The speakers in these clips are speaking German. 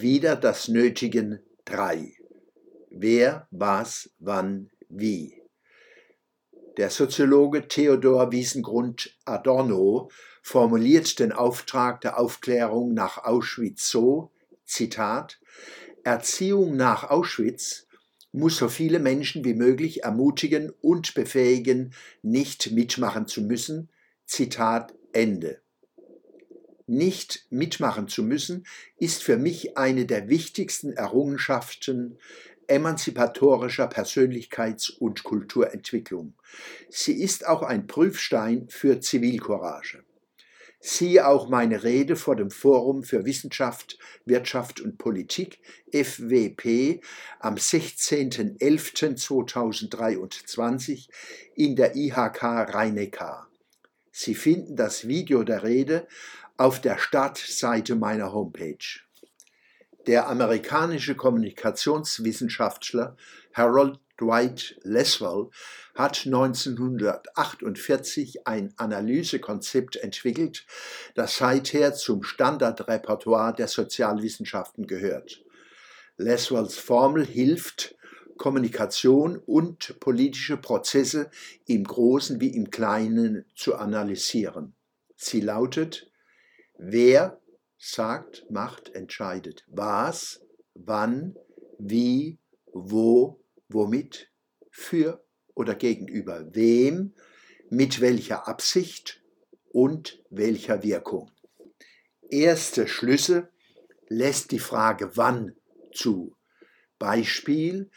wieder das Nötigen 3. Wer, was, wann, wie. Der Soziologe Theodor Wiesengrund Adorno formuliert den Auftrag der Aufklärung nach Auschwitz so, Zitat, Erziehung nach Auschwitz muss so viele Menschen wie möglich ermutigen und befähigen, nicht mitmachen zu müssen. Zitat Ende. Nicht mitmachen zu müssen, ist für mich eine der wichtigsten Errungenschaften emanzipatorischer Persönlichkeits- und Kulturentwicklung. Sie ist auch ein Prüfstein für Zivilcourage. Siehe auch meine Rede vor dem Forum für Wissenschaft, Wirtschaft und Politik FWP am 16.11.2023 in der IHK Rhein-Neckar. Sie finden das Video der Rede auf der Startseite meiner Homepage. Der amerikanische Kommunikationswissenschaftler Harold Dwight Leswell hat 1948 ein Analysekonzept entwickelt, das seither zum Standardrepertoire der Sozialwissenschaften gehört. Leswells Formel hilft, Kommunikation und politische Prozesse im Großen wie im Kleinen zu analysieren. Sie lautet, wer sagt, macht, entscheidet. Was, wann, wie, wo, womit, für oder gegenüber wem, mit welcher Absicht und welcher Wirkung. Erste Schlüsse lässt die Frage wann zu. Beispiel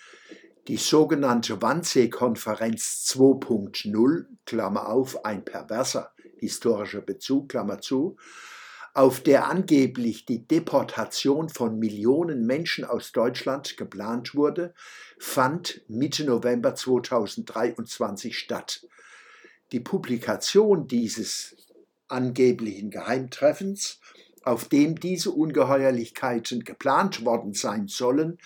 die sogenannte Wannsee-Konferenz 2.0, Klammer auf, ein perverser historischer Bezug, Klammer zu, auf der angeblich die Deportation von Millionen Menschen aus Deutschland geplant wurde, fand Mitte November 2023 statt. Die Publikation dieses angeblichen Geheimtreffens, auf dem diese Ungeheuerlichkeiten geplant worden sein sollen,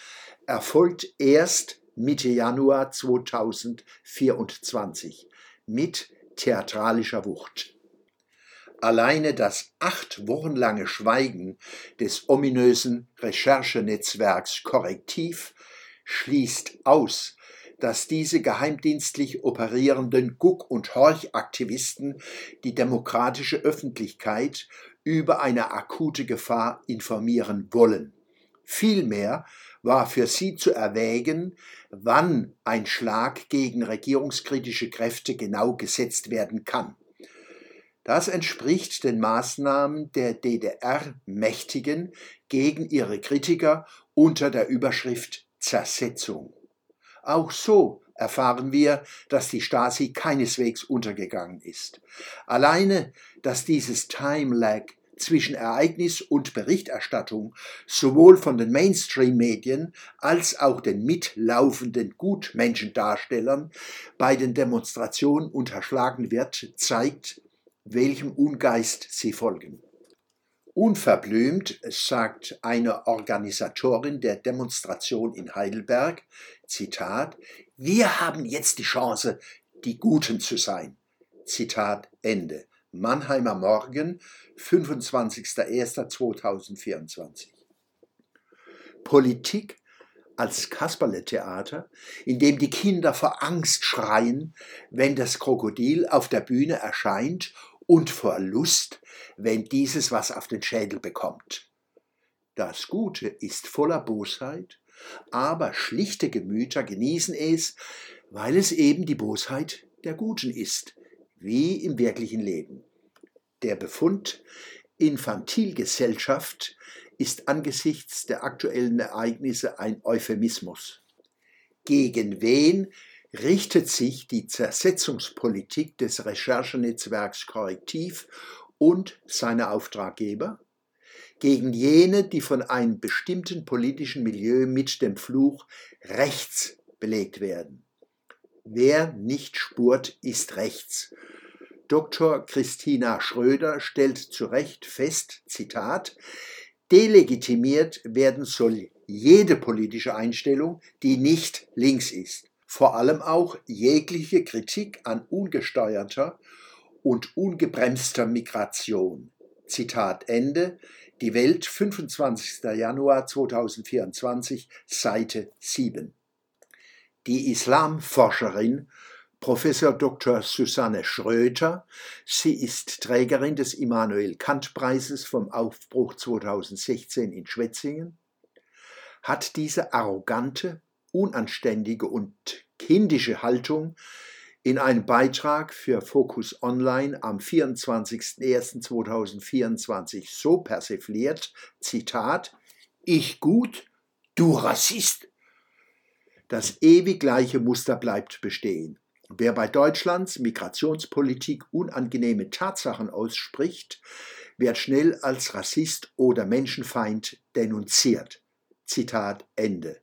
erfolgt erst Mitte Januar 2024 mit theatralischer Wucht. Alleine das acht Wochen lange Schweigen des ominösen Recherchenetzwerks Korrektiv schließt aus, dass diese geheimdienstlich operierenden Guck- und Horch-Aktivisten die demokratische Öffentlichkeit über eine akute Gefahr informieren wollen. Vielmehr war für sie zu erwägen, wann ein Schlag gegen regierungskritische Kräfte genau gesetzt werden kann. Das entspricht den Maßnahmen der DDR-Mächtigen gegen ihre Kritiker unter der Überschrift Zersetzung. Auch so erfahren wir, dass die Stasi keineswegs untergegangen ist. Alleine, dass dieses Time Lag zwischen Ereignis und Berichterstattung sowohl von den Mainstream-Medien als auch den mitlaufenden Gutmenschendarstellern bei den Demonstrationen unterschlagen wird, zeigt, welchem Ungeist sie folgen. Unverblümt sagt eine Organisatorin der Demonstration in Heidelberg, Zitat, wir haben jetzt die Chance, die Guten zu sein. Zitat Ende. Mannheimer Morgen, 25.01.2024. Politik als Kasperle-Theater, in dem die Kinder vor Angst schreien, wenn das Krokodil auf der Bühne erscheint und vor Lust, wenn dieses was auf den Schädel bekommt. Das Gute ist voller Bosheit, aber schlichte Gemüter genießen es, weil es eben die Bosheit der Guten ist, wie im wirklichen Leben. Der Befund Infantilgesellschaft ist angesichts der aktuellen Ereignisse ein Euphemismus. Gegen wen richtet sich die Zersetzungspolitik des Recherchenetzwerks Korrektiv und seiner Auftraggeber gegen jene, die von einem bestimmten politischen Milieu mit dem Fluch rechts belegt werden. Wer nicht spurt, ist rechts. Dr. Christina Schröder stellt zu Recht fest, Zitat, delegitimiert werden soll jede politische Einstellung, die nicht links ist vor allem auch jegliche Kritik an ungesteuerter und ungebremster Migration. Zitat Ende. Die Welt, 25. Januar 2024, Seite 7. Die Islamforscherin Prof. Dr. Susanne Schröter, sie ist Trägerin des Immanuel Kant Preises vom Aufbruch 2016 in Schwetzingen, hat diese arrogante, unanständige und kindische Haltung in einem Beitrag für Focus Online am 24.01.2024 so persifliert, Zitat, ich gut, du Rassist. Das ewig gleiche Muster bleibt bestehen. Wer bei Deutschlands Migrationspolitik unangenehme Tatsachen ausspricht, wird schnell als Rassist oder Menschenfeind denunziert. Zitat Ende.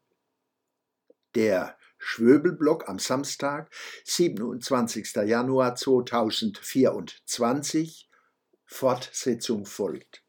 Der Schwöbelblock am Samstag, 27. Januar 2024. Fortsetzung folgt.